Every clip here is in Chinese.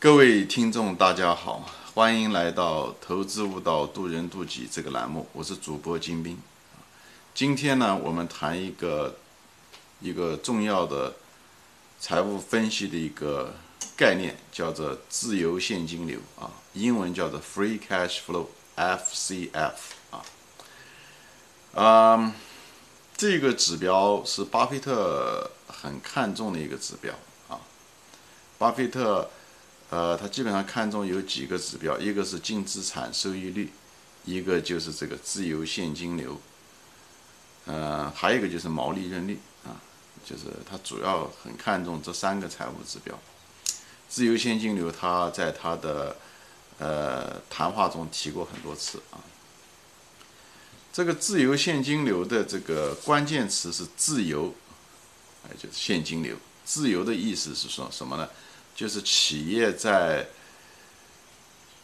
各位听众，大家好，欢迎来到《投资悟道，渡人渡己》这个栏目，我是主播金兵。今天呢，我们谈一个一个重要的财务分析的一个概念，叫做自由现金流啊，英文叫做 Free Cash Flow（FCF） 啊。嗯，这个指标是巴菲特很看重的一个指标啊，巴菲特。呃，他基本上看中有几个指标，一个是净资产收益率，一个就是这个自由现金流，呃，还有一个就是毛利润率啊，就是他主要很看重这三个财务指标。自由现金流，他在他的呃谈话中提过很多次啊。这个自由现金流的这个关键词是自由，哎，就是现金流。自由的意思是说什么呢？就是企业在，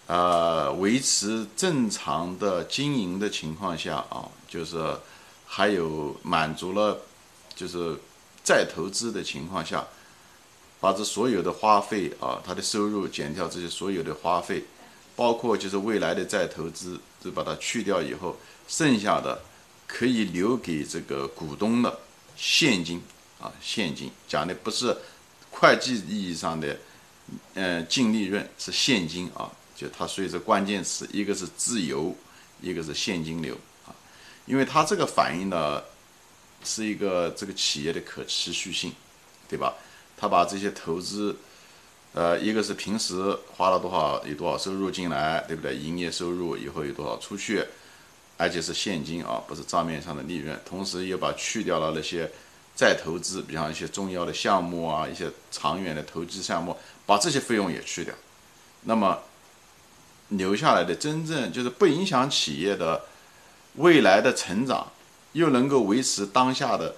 呃，维持正常的经营的情况下啊，就是还有满足了，就是再投资的情况下，把这所有的花费啊，它的收入减掉这些所有的花费，包括就是未来的再投资，就把它去掉以后，剩下的可以留给这个股东的现金啊，现金讲的不是。会计意义上的，嗯，净利润是现金啊，就它所以这关键词，一个是自由，一个是现金流啊，因为它这个反映的是一个这个企业的可持续性，对吧？他把这些投资，呃，一个是平时花了多少，有多少收入进来，对不对？营业收入以后有多少出去，而且是现金啊，不是账面上的利润，同时又把去掉了那些。再投资，比方一些重要的项目啊，一些长远的投资项目，把这些费用也去掉，那么留下来的真正就是不影响企业的未来的成长，又能够维持当下的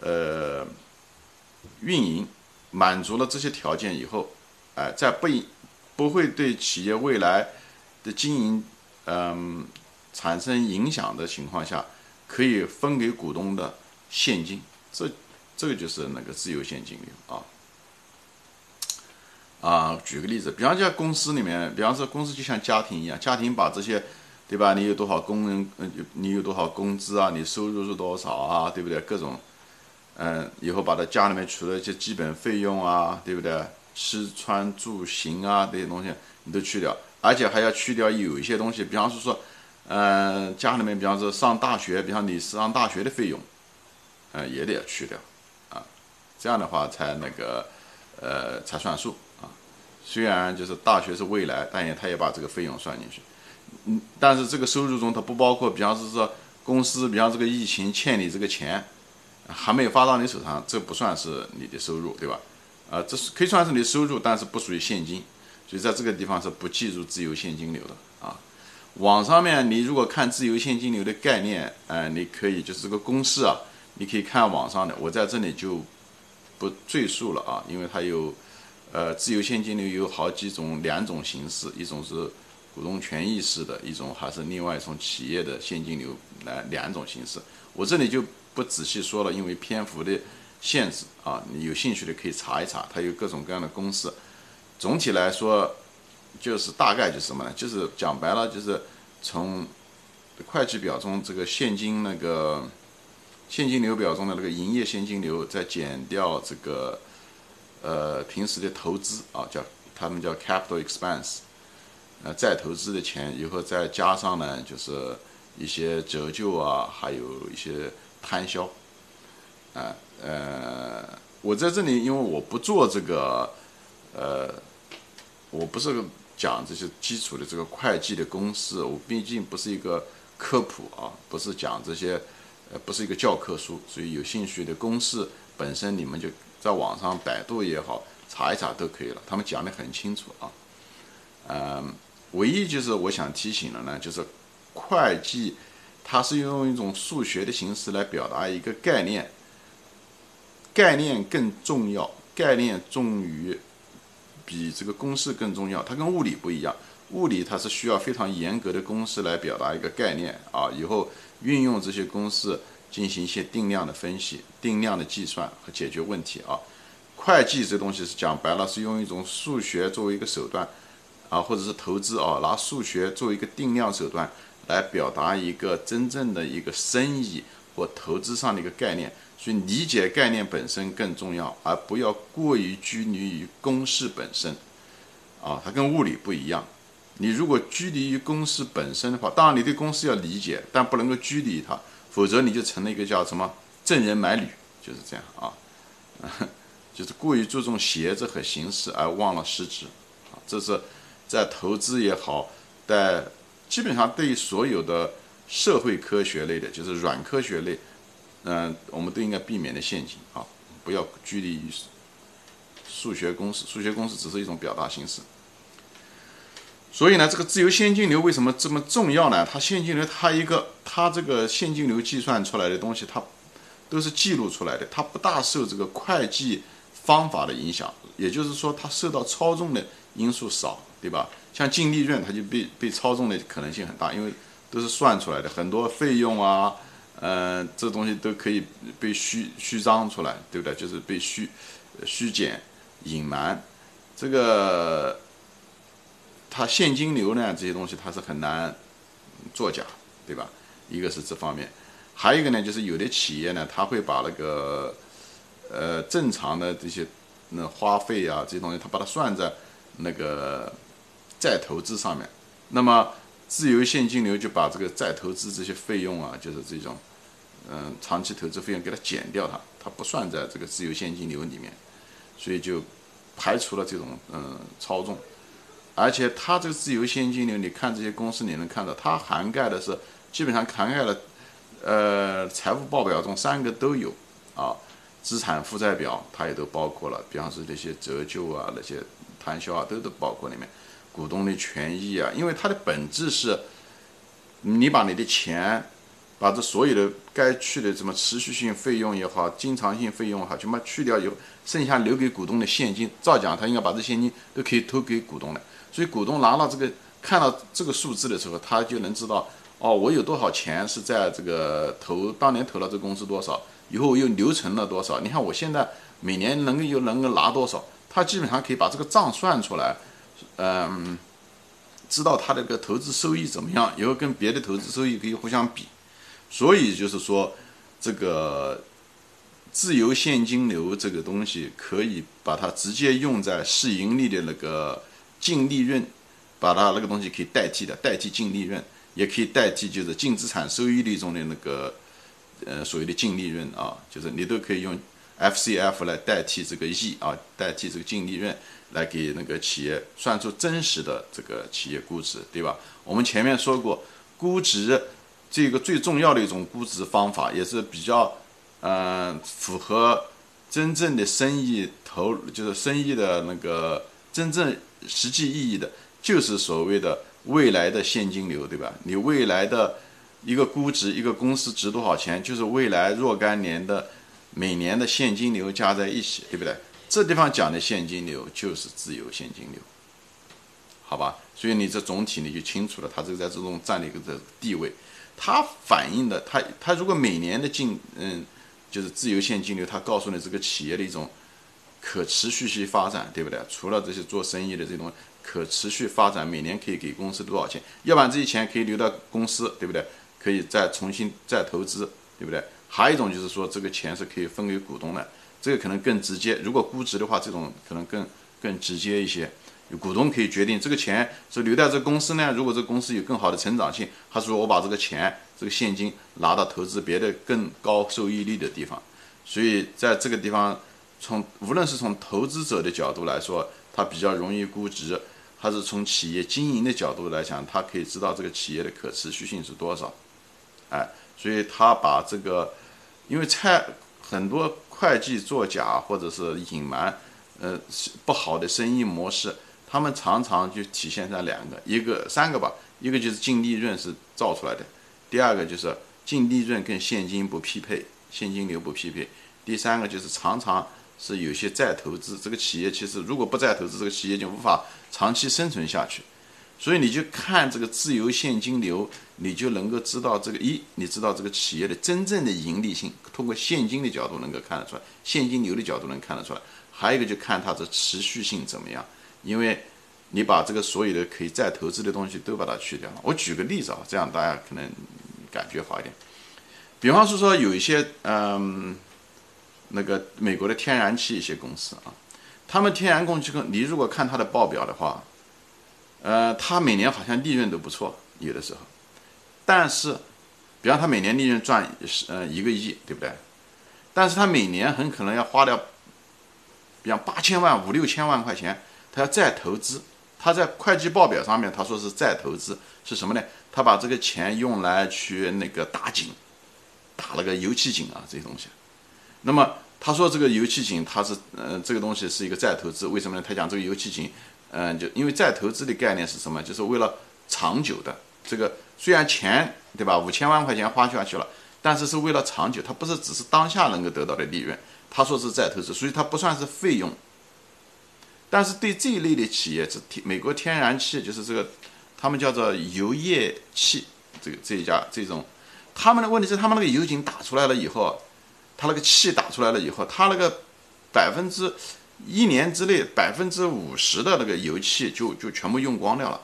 呃运营，满足了这些条件以后，哎，在不不会对企业未来的经营嗯产生影响的情况下，可以分给股东的现金。这这个就是那个自由现金流啊啊！举个例子，比方讲公司里面，比方说公司就像家庭一样，家庭把这些，对吧？你有多少工人？嗯，你有多少工资啊？你收入是多少啊？对不对？各种，嗯，以后把它家里面除了一些基本费用啊，对不对？吃穿住行啊这些东西你都去掉，而且还要去掉有一些东西，比方说说，嗯，家里面比方说上大学，比方你上大学的费用。呃，也得要去掉，啊，这样的话才那个，呃，才算数啊。虽然就是大学是未来，但也他也把这个费用算进去，嗯，但是这个收入中它不包括，比方是说公司，比方这个疫情欠你这个钱，还没有发到你手上，这不算是你的收入，对吧？啊，这是可以算是你的收入，但是不属于现金，所以在这个地方是不计入自由现金流的啊。网上面你如果看自由现金流的概念，呃，你可以就是这个公式啊。你可以看网上的，我在这里就不赘述了啊，因为它有，呃，自由现金流有好几种，两种形式，一种是股东权益式的，一种还是另外一种企业的现金流，来两种形式，我这里就不仔细说了，因为篇幅的限制啊，你有兴趣的可以查一查，它有各种各样的公式。总体来说，就是大概就是什么呢？就是讲白了，就是从会计表中这个现金那个。现金流表中的那个营业现金流，再减掉这个，呃，平时的投资啊，叫他们叫 capital expense，呃，再投资的钱，以后再加上呢，就是一些折旧啊，还有一些摊销，啊，呃，我在这里，因为我不做这个，呃，我不是讲这些基础的这个会计的公式，我毕竟不是一个科普啊，不是讲这些。呃，不是一个教科书，所以有兴趣的公式本身，你们就在网上百度也好，查一查都可以了。他们讲的很清楚啊。嗯，唯一就是我想提醒的呢，就是会计它是用一种数学的形式来表达一个概念，概念更重要，概念重于比这个公式更重要。它跟物理不一样，物理它是需要非常严格的公式来表达一个概念啊，以后。运用这些公式进行一些定量的分析、定量的计算和解决问题啊。会计这东西是讲白了，是用一种数学作为一个手段，啊，或者是投资啊，拿数学作为一个定量手段来表达一个真正的一个生意或投资上的一个概念。所以理解概念本身更重要，而不要过于拘泥于公式本身。啊，它跟物理不一样。你如果拘泥于公式本身的话，当然你对公司要理解，但不能够拘泥于它，否则你就成了一个叫什么正人买履，就是这样啊。就是过于注重鞋子和形式而忘了实质，啊，这是在投资也好，在基本上对于所有的社会科学类的，就是软科学类，嗯，我们都应该避免的陷阱啊，不要拘泥于数学公式，数学公式只是一种表达形式。所以呢，这个自由现金流为什么这么重要呢？它现金流，它一个，它这个现金流计算出来的东西，它都是记录出来的，它不大受这个会计。方法的影响，也就是说，它受到操纵的因素少，对吧？像净利润，它就被被操纵的可能性很大，因为都是算出来的，很多费用啊，呃，这东西都可以被虚虚张出来，对不对？就是被虚虚减、隐瞒。这个它现金流呢，这些东西它是很难作假，对吧？一个是这方面，还有一个呢，就是有的企业呢，他会把那个。呃，正常的这些那花费啊，这些东西，他把它算在那个再投资上面。那么自由现金流就把这个再投资这些费用啊，就是这种嗯长期投资费用给它减掉，它它不算在这个自由现金流里面，所以就排除了这种嗯操纵。而且它这个自由现金流，你看这些公司你能看到，它涵盖的是基本上涵盖了呃财务报表中三个都有啊。资产负债表它也都包括了，比方说那些折旧啊、那些摊销啊，都都包括里面。股东的权益啊，因为它的本质是，你把你的钱，把这所有的该去的什么持续性费用也好、经常性费用也好，全部去掉以后，剩下留给股东的现金，照讲他应该把这现金都可以投给股东的。所以股东拿到这个看到这个数字的时候，他就能知道，哦，我有多少钱是在这个投当年投了这公司多少。以后又留存了多少？你看我现在每年能够又能够拿多少？他基本上可以把这个账算出来，嗯，知道他这个投资收益怎么样，以后跟别的投资收益可以互相比。所以就是说，这个自由现金流这个东西，可以把它直接用在市盈率的那个净利润，把它那个东西可以代替的，代替净利润，也可以代替就是净资产收益率中的那个。呃，所谓的净利润啊，就是你都可以用 FCF 来代替这个 E 啊，代替这个净利润，来给那个企业算出真实的这个企业估值，对吧？我们前面说过，估值这个最重要的一种估值方法，也是比较嗯符合真正的生意投，就是生意的那个真正实际意义的，就是所谓的未来的现金流，对吧？你未来的。一个估值，一个公司值多少钱，就是未来若干年的每年的现金流加在一起，对不对？这地方讲的现金流就是自由现金流，好吧？所以你这总体你就清楚了，它这个在这种占了一个的地位，它反映的，它它如果每年的净嗯，就是自由现金流，它告诉你这个企业的一种可持续性发展，对不对？除了这些做生意的这种可持续发展，每年可以给公司多少钱？要不然这些钱可以留到公司，对不对？可以再重新再投资，对不对？还有一种就是说，这个钱是可以分给股东的，这个可能更直接。如果估值的话，这种可能更更直接一些。股东可以决定这个钱是留在这公司呢？如果这公司有更好的成长性，还是说我把这个钱这个现金拿到投资别的更高收益率的地方？所以在这个地方，从无论是从投资者的角度来说，它比较容易估值，还是从企业经营的角度来讲，它可以知道这个企业的可持续性是多少。哎，所以他把这个，因为菜很多会计作假或者是隐瞒，呃，不好的生意模式，他们常常就体现在两个，一个三个吧，一个就是净利润是造出来的，第二个就是净利润跟现金不匹配，现金流不匹配，第三个就是常常是有些再投资，这个企业其实如果不再投资，这个企业就无法长期生存下去。所以你就看这个自由现金流，你就能够知道这个一，你知道这个企业的真正的盈利性，通过现金的角度能够看得出来，现金流的角度能看得出来。还有一个就看它的持续性怎么样，因为你把这个所有的可以再投资的东西都把它去掉了。我举个例子啊，这样大家可能感觉好一点。比方是说有一些嗯，那个美国的天然气一些公司啊，他们天然供气跟你如果看它的报表的话，呃，它每年好像利润都不错，有的时候，但是，比方它每年利润赚是呃一个亿，对不对？但是它每年很可能要花掉。比方八千万、五六千万块钱，他要再投资。他在会计报表上面他说是再投资，是什么呢？他把这个钱用来去那个打井，打了个油气井啊，这些东西。那么他说这个油气井，它是呃这个东西是一个再投资，为什么呢？他讲这个油气井，嗯，就因为再投资的概念是什么？就是为了长久的。这个虽然钱对吧，五千万块钱花下去了，但是是为了长久，它不是只是当下能够得到的利润。他说是再投资，所以它不算是费用。但是对这一类的企业，这天美国天然气就是这个，他们叫做油液气，这个这一家这种，他们的问题是他们那个油井打出来了以后，他那个气打出来了以后，他那个百分之一年之内百分之五十的那个油气就就全部用光掉了，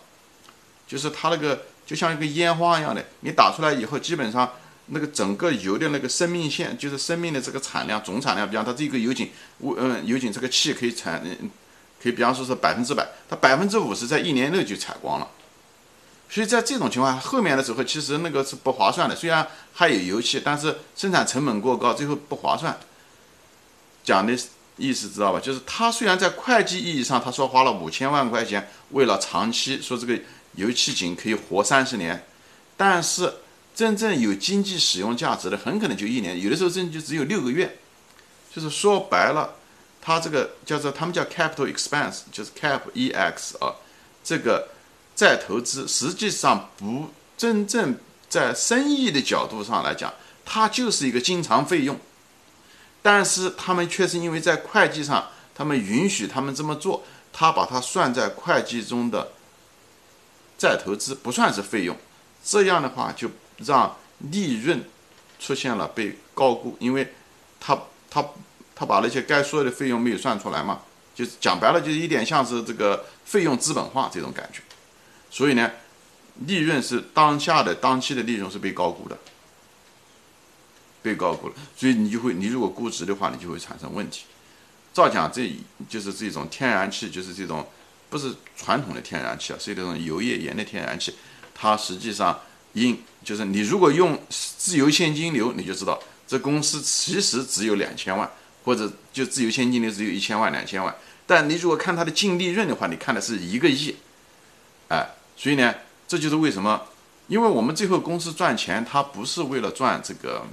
就是它那个就像一个烟花一样的，你打出来以后基本上。那个整个油的那个生命线，就是生命的这个产量总产量，比方它这个油井，嗯，油井这个气可以产，可以比方说是百分之百，它百分之五十在一年内就采光了。所以在这种情况下，后面的时候其实那个是不划算的。虽然还有油气，但是生产成本过高，最后不划算。讲的意思知道吧？就是他虽然在会计意义上他说花了五千万块钱，为了长期说这个油气井可以活三十年，但是。真正有经济使用价值的，很可能就一年，有的时候甚至就只有六个月。就是说白了，它这个叫做他们叫 capital expense，就是 cap e x 啊，这个再投资实际上不真正在生意的角度上来讲，它就是一个经常费用。但是他们却是因为在会计上，他们允许他们这么做，他把它算在会计中的再投资不算是费用，这样的话就。让利润出现了被高估，因为他他他把那些该说的费用没有算出来嘛，就是讲白了，就是一点像是这个费用资本化这种感觉，所以呢，利润是当下的当期的利润是被高估的，被高估了，所以你就会，你如果估值的话，你就会产生问题。照讲，这就是这种天然气，就是这种不是传统的天然气啊，是这种油页岩的天然气，它实际上。因就是你如果用自由现金流，你就知道这公司其实只有两千万，或者就自由现金流只有一千万、两千万。但你如果看它的净利润的话，你看的是一个亿，哎，所以呢，这就是为什么，因为我们最后公司赚钱，它不是为了赚这个，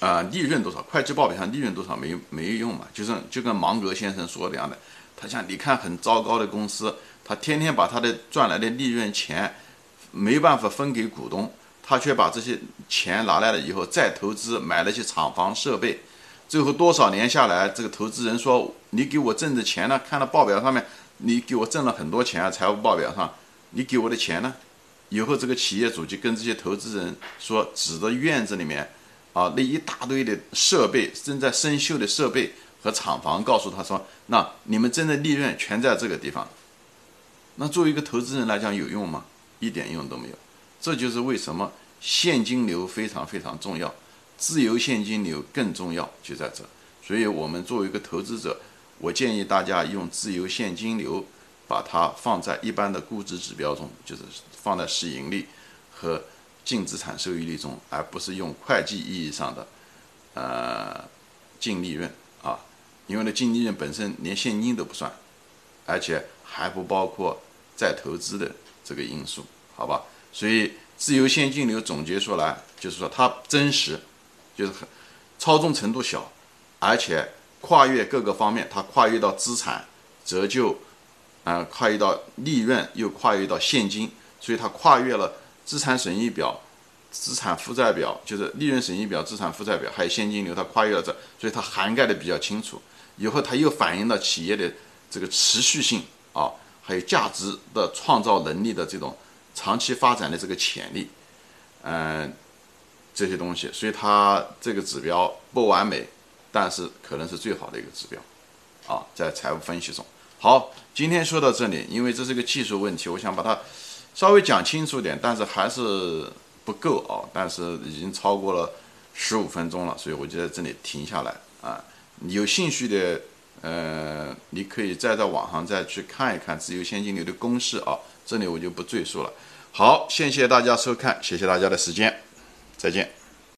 啊，利润多少，会计报表上利润多少没没用嘛，就是就跟芒格先生说的样的，他像你看很糟糕的公司。他天天把他的赚来的利润钱没办法分给股东，他却把这些钱拿来了以后再投资买了些厂房设备，最后多少年下来，这个投资人说你给我挣的钱呢？看到报表上面，你给我挣了很多钱啊，财务报表上，你给我的钱呢？以后这个企业主就跟这些投资人说，指着院子里面啊那一大堆的设备，正在生锈的设备和厂房，告诉他说，那你们挣的利润全在这个地方。那作为一个投资人来讲有用吗？一点用都没有。这就是为什么现金流非常非常重要，自由现金流更重要，就在这。所以我们作为一个投资者，我建议大家用自由现金流把它放在一般的估值指标中，就是放在市盈率和净资产收益率中，而不是用会计意义上的呃净利润啊。因为呢，净利润本身连现金都不算，而且还不包括。再投资的这个因素，好吧，所以自由现金流总结出来就是说它真实，就是很操纵程度小，而且跨越各个方面，它跨越到资产折旧，啊，跨越到利润，又跨越到现金，所以它跨越了资产损益表、资产负债表，就是利润损益表、资产负债表，还有现金流，它跨越了这，所以它涵盖的比较清楚。以后它又反映了企业的这个持续性啊。还有价值的创造能力的这种长期发展的这个潜力，嗯，这些东西，所以它这个指标不完美，但是可能是最好的一个指标，啊，在财务分析中。好，今天说到这里，因为这是个技术问题，我想把它稍微讲清楚点，但是还是不够啊，但是已经超过了十五分钟了，所以我就在这里停下来啊。有兴趣的，呃，你可以再在网上再去看一看自由现金流的公式啊，这里我就不赘述了。好，谢谢大家收看，谢谢大家的时间，再见。